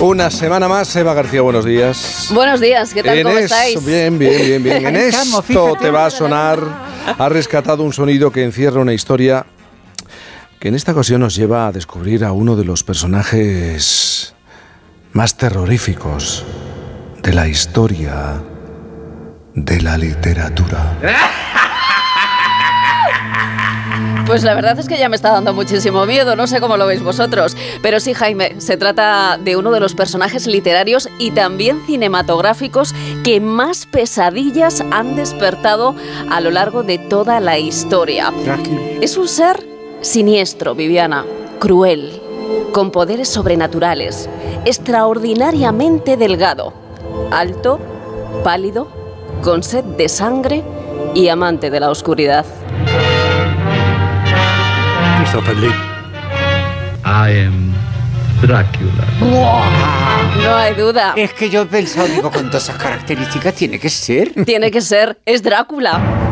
Una semana más, Eva García, buenos días. Buenos días, ¿qué tal? En ¿Cómo estáis? Bien, bien, bien, bien. En esto fíjate. te va a sonar. Ha rescatado un sonido que encierra una historia que en esta ocasión nos lleva a descubrir a uno de los personajes más terroríficos de la historia de la literatura. Pues la verdad es que ya me está dando muchísimo miedo, no sé cómo lo veis vosotros. Pero sí, Jaime, se trata de uno de los personajes literarios y también cinematográficos que más pesadillas han despertado a lo largo de toda la historia. Es un ser siniestro, Viviana, cruel, con poderes sobrenaturales, extraordinariamente delgado, alto, pálido, con sed de sangre y amante de la oscuridad. I am Dracula. No hay duda. Es que yo he pensado, digo, con todas esas características tiene que ser. Tiene que ser, es Drácula.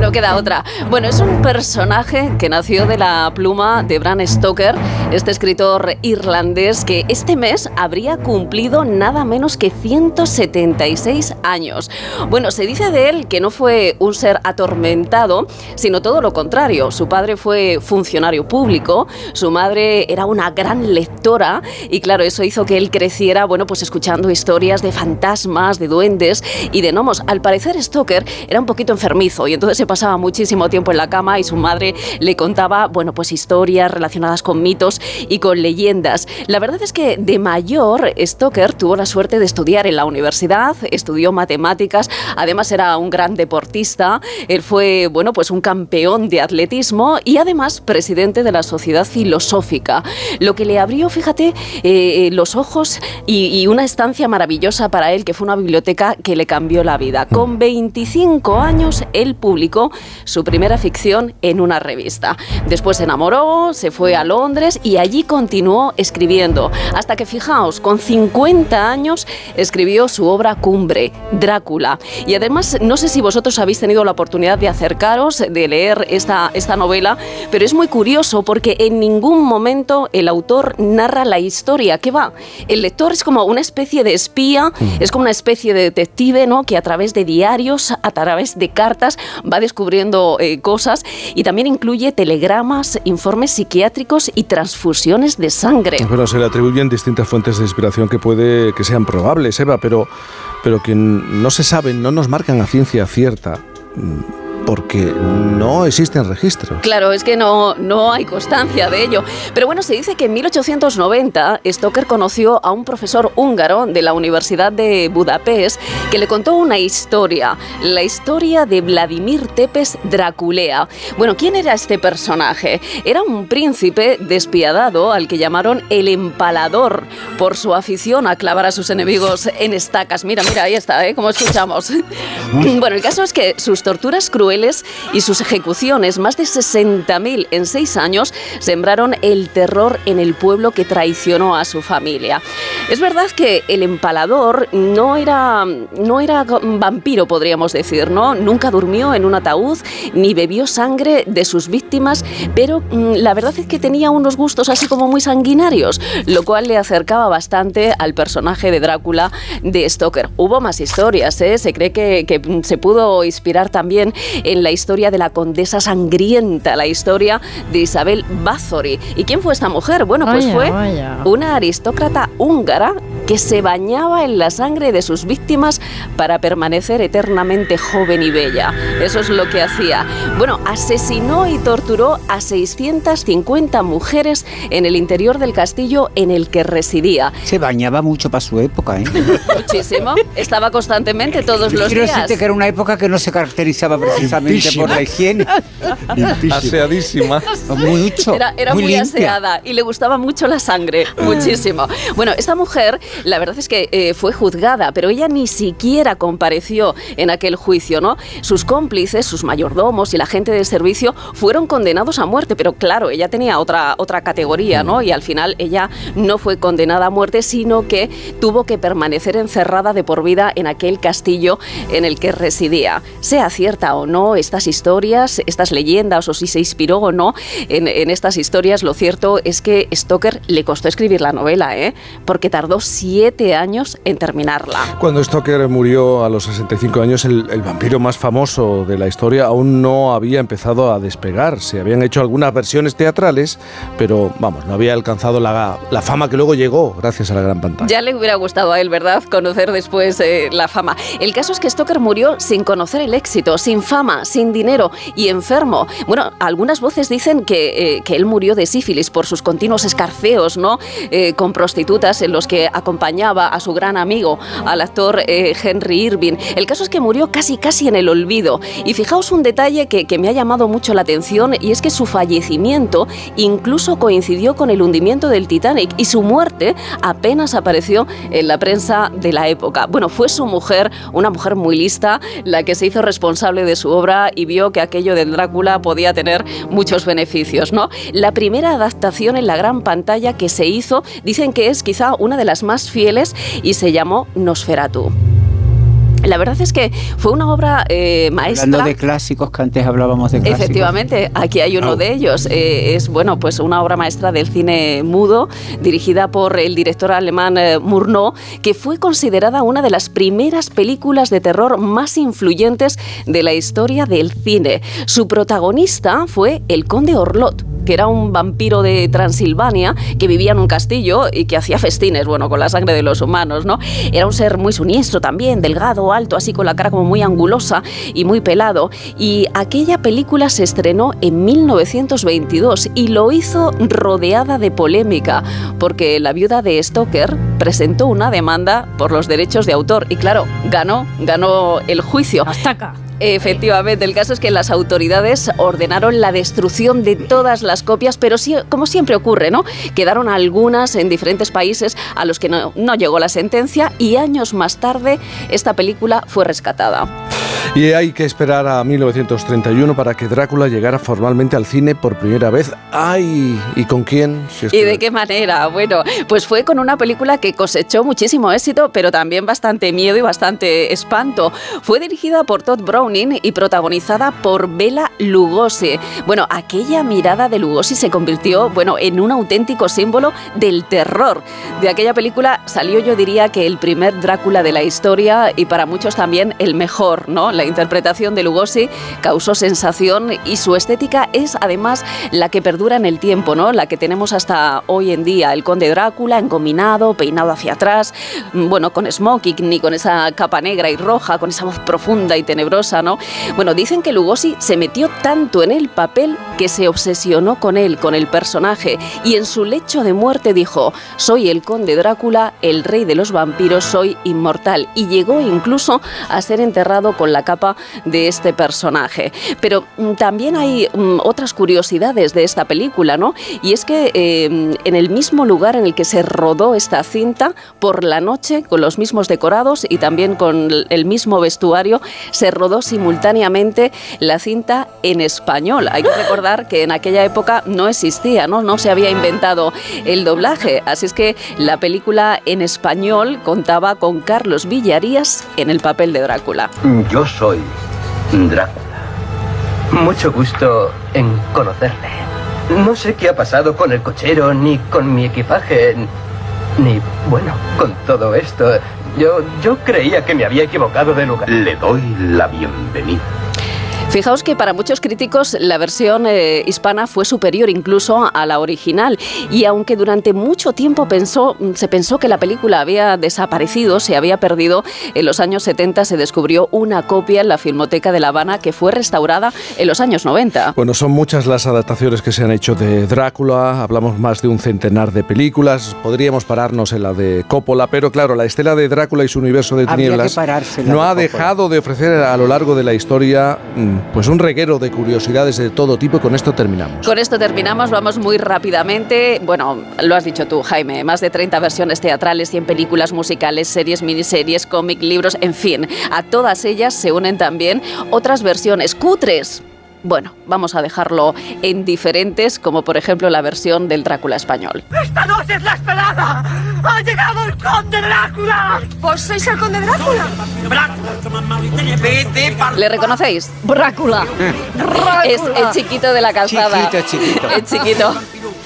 No queda otra. Bueno, es un personaje que nació de la pluma de Bram Stoker, este escritor irlandés que este mes habría cumplido nada menos que 176 años. Bueno, se dice de él que no fue un ser atormentado, sino todo lo contrario. Su padre fue funcionario público, su madre era una gran lectora y claro, eso hizo que él creciera, bueno, pues escuchando historias de fantasmas, de duendes y de gnomos. Al parecer Stoker era un poquito enfermizo y entonces se pasaba muchísimo tiempo en la cama y su madre le contaba, bueno, pues historias relacionadas con mitos y con leyendas. La verdad es que de mayor Stoker tuvo la suerte de estudiar en la universidad, estudió matemáticas, además era un gran deportista, él fue, bueno, pues un campeón de atletismo y además presidente de la Sociedad Filosófica, lo que le abrió, fíjate, eh, los ojos y, y una estancia maravillosa para él, que fue una biblioteca que le cambió la vida. Con 25 años, él publicó su primera ficción en una revista. Después se enamoró, se fue a Londres y allí continuó escribiendo. Hasta que, fijaos, con 50 años escribió su obra cumbre, Drácula. Y además, no sé si vosotros habéis tenido la oportunidad de acercaros, de leer esta, esta novela, pero es muy curioso porque en ningún momento el autor narra la historia. ¿Qué va? El lector es como una especie de espía, es como una especie de detective, ¿no? Que a través de diarios, a través de cartas, va descubriendo eh, cosas y también incluye telegramas, informes psiquiátricos y transfusiones de sangre. Bueno, se le atribuyen distintas fuentes de inspiración que puede que sean probables, Eva, pero, pero que no se saben, no nos marcan a ciencia cierta, mm, porque no existen registros. Claro, es que no, no hay constancia de ello. Pero bueno, se dice que en 1890 Stoker conoció a un profesor húngaro de la Universidad de Budapest que le contó una historia, la historia de Vladimir Tepes Draculea. Bueno, ¿quién era este personaje? Era un príncipe despiadado al que llamaron el empalador por su afición a clavar a sus enemigos en estacas. Mira, mira, ahí está, ¿eh? Como escuchamos. Bueno, el caso es que sus torturas crueles y sus ejecuciones, más de 60.000 en seis años, sembraron el terror en el pueblo que traicionó a su familia. Es verdad que el empalador no era, no era vampiro, podríamos decir, ¿no? Nunca durmió en un ataúd ni bebió sangre de sus víctimas, pero mm, la verdad es que tenía unos gustos así como muy sanguinarios, lo cual le acercaba bastante al personaje de Drácula de Stoker. Hubo más historias, ¿eh? Se cree que se pudo inspirar también en la historia de la condesa sangrienta, la historia de Isabel Bathory. ¿Y quién fue esta mujer? Bueno, pues fue una aristócrata húngara que se bañaba en la sangre de sus víctimas para permanecer eternamente joven y bella. Eso es lo que hacía. Bueno, asesinó y torturó a 650 mujeres en el interior del castillo en el que residía. Se bañaba mucho para su época, ¿eh? Muchísimo. Estaba constantemente todos los Quiero días. decirte que era una época que no se caracterizaba precisamente por la higiene. Aseadísima. Mucho. Era, era muy, limpia. aseada y le gustaba mucho la sangre, muchísimo. Bueno, esta mujer la verdad es que eh, fue juzgada, pero ella ni siquiera compareció en aquel juicio, ¿no? Sus cómplices, sus mayordomos y la gente de servicio fueron condenados a muerte, pero claro, ella tenía otra, otra categoría, ¿no? Y al final ella no fue condenada a muerte, sino que tuvo que permanecer encerrada de por vida en aquel castillo en el que residía. Sea cierta o no estas historias, estas leyendas, o si se inspiró o no en, en estas historias, lo cierto es que Stoker le costó escribir la novela, ¿eh? Porque tardó siete años en terminarla. Cuando Stoker murió a los 65 años, el, el vampiro más famoso de la historia aún no había empezado a despegar. Se habían hecho algunas versiones teatrales, pero vamos, no había alcanzado la, la fama que luego llegó gracias a la gran pantalla. Ya le hubiera gustado a él, ¿verdad? Conocer después eh, la fama. El caso es que Stoker murió sin conocer el éxito, sin fama, sin dinero y enfermo. Bueno, algunas voces dicen que, eh, que él murió de sífilis por sus continuos escarceos, ¿no? Eh, con prostitutas en los que acompañaba a su gran amigo, al actor eh, Henry Irving. El caso es que murió casi casi en el olvido. Y fijaos un detalle que, que me ha llamado mucho la atención y es que su fallecimiento incluso coincidió con el hundimiento del Titanic y su muerte apenas apareció en la prensa de la época. Bueno, fue su mujer, una mujer muy lista, la que se hizo responsable de su obra y vio que aquello del Drácula podía tener muchos beneficios, ¿no? La primera adaptación en la gran pantalla que se hizo, dicen que es quizá una de las más fieles y se llamó Nosferatu. La verdad es que fue una obra eh, maestra. Hablando de clásicos, que antes hablábamos de clásicos. Efectivamente, aquí hay uno de ellos. Eh, es bueno, pues una obra maestra del cine mudo, dirigida por el director alemán eh, Murnau, que fue considerada una de las primeras películas de terror más influyentes de la historia del cine. Su protagonista fue el conde Orlot, que era un vampiro de Transilvania que vivía en un castillo y que hacía festines, bueno, con la sangre de los humanos, ¿no? Era un ser muy siniestro también, delgado, alto, así con la cara como muy angulosa y muy pelado. Y aquella película se estrenó en 1922 y lo hizo rodeada de polémica, porque la viuda de Stoker presentó una demanda por los derechos de autor y claro, ganó, ganó el juicio. Hasta acá. Efectivamente, el caso es que las autoridades ordenaron la destrucción de todas las copias, pero sí, como siempre ocurre, ¿no? Quedaron algunas en diferentes países a los que no, no llegó la sentencia y años más tarde esta película fue rescatada. Y hay que esperar a 1931 para que Drácula llegara formalmente al cine por primera vez. ¡Ay! ¿Y con quién? Si ¿Y de qué manera? Bueno, pues fue con una película que cosechó muchísimo éxito, pero también bastante miedo y bastante espanto. Fue dirigida por Todd Browning y protagonizada por Bela Lugosi. Bueno, aquella mirada de Lugosi se convirtió, bueno, en un auténtico símbolo del terror. De aquella película salió, yo diría que el primer Drácula de la historia y para muchos también el mejor, ¿no? La interpretación de Lugosi causó sensación y su estética es además la que perdura en el tiempo, ¿no? La que tenemos hasta hoy en día. El conde Drácula engominado, peinado hacia atrás, mm, bueno, con smoking ni con esa capa negra y roja, con esa voz profunda y tenebrosa, ¿no? Bueno, dicen que Lugosi se metió tanto en el papel que se obsesionó con él, con el personaje, y en su lecho de muerte dijo, soy el conde Drácula, el rey de los vampiros, soy inmortal, y llegó incluso a ser enterrado con la de este personaje. Pero mm, también hay mm, otras curiosidades de esta película, ¿no? Y es que eh, en el mismo lugar en el que se rodó esta cinta, por la noche, con los mismos decorados y también con el mismo vestuario, se rodó simultáneamente la cinta en español. Hay que recordar que en aquella época no existía, ¿no? No se había inventado el doblaje. Así es que la película en español contaba con Carlos Villarías en el papel de Drácula. Yo soy Drácula. Mucho gusto en conocerle. No sé qué ha pasado con el cochero, ni con mi equipaje, ni, bueno, con todo esto. Yo, yo creía que me había equivocado de lugar. Le doy la bienvenida. Fijaos que para muchos críticos la versión eh, hispana fue superior incluso a la original y aunque durante mucho tiempo pensó, se pensó que la película había desaparecido, se había perdido, en los años 70 se descubrió una copia en la Filmoteca de La Habana que fue restaurada en los años 90. Bueno, son muchas las adaptaciones que se han hecho de Drácula, hablamos más de un centenar de películas, podríamos pararnos en la de Coppola, pero claro, la estela de Drácula y su universo de tinieblas no de ha Coppola. dejado de ofrecer a lo largo de la historia mm, pues un reguero de curiosidades de todo tipo y con esto terminamos. Con esto terminamos, vamos muy rápidamente. Bueno, lo has dicho tú, Jaime, más de 30 versiones teatrales, 100 películas musicales, series, miniseries, cómic, libros, en fin. A todas ellas se unen también otras versiones cutres bueno, vamos a dejarlo en diferentes, como por ejemplo la versión del Drácula español. ¡Esta noche es la esperada! ¡Ha llegado el conde Drácula! ¿Vos sois el conde Drácula? ¿Le reconocéis? Drácula. Es el chiquito de la calzada. Chiquito, chiquito. El chiquito.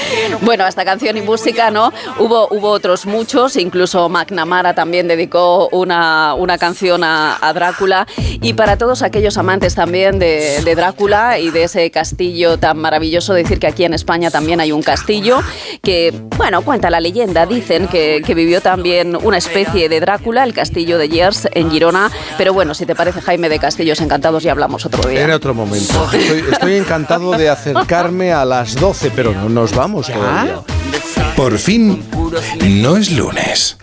Bueno, esta canción y música, ¿no? Hubo, hubo otros muchos, incluso McNamara también dedicó una, una canción a, Drácula. Y para todos aquellos amantes también de, Drácula y de ese castillo tan maravilloso, decir que aquí en España también hay un castillo que, bueno, cuenta la leyenda, dicen que, que vivió también una especie de Drácula, el castillo de Yers en Girona. Pero bueno, si te parece, Jaime, de Castillos Encantados, ya hablamos otro día. En otro momento. Estoy, encantado de acercarme a las 12, pero no nos vamos todavía. Por fin, no es lunes.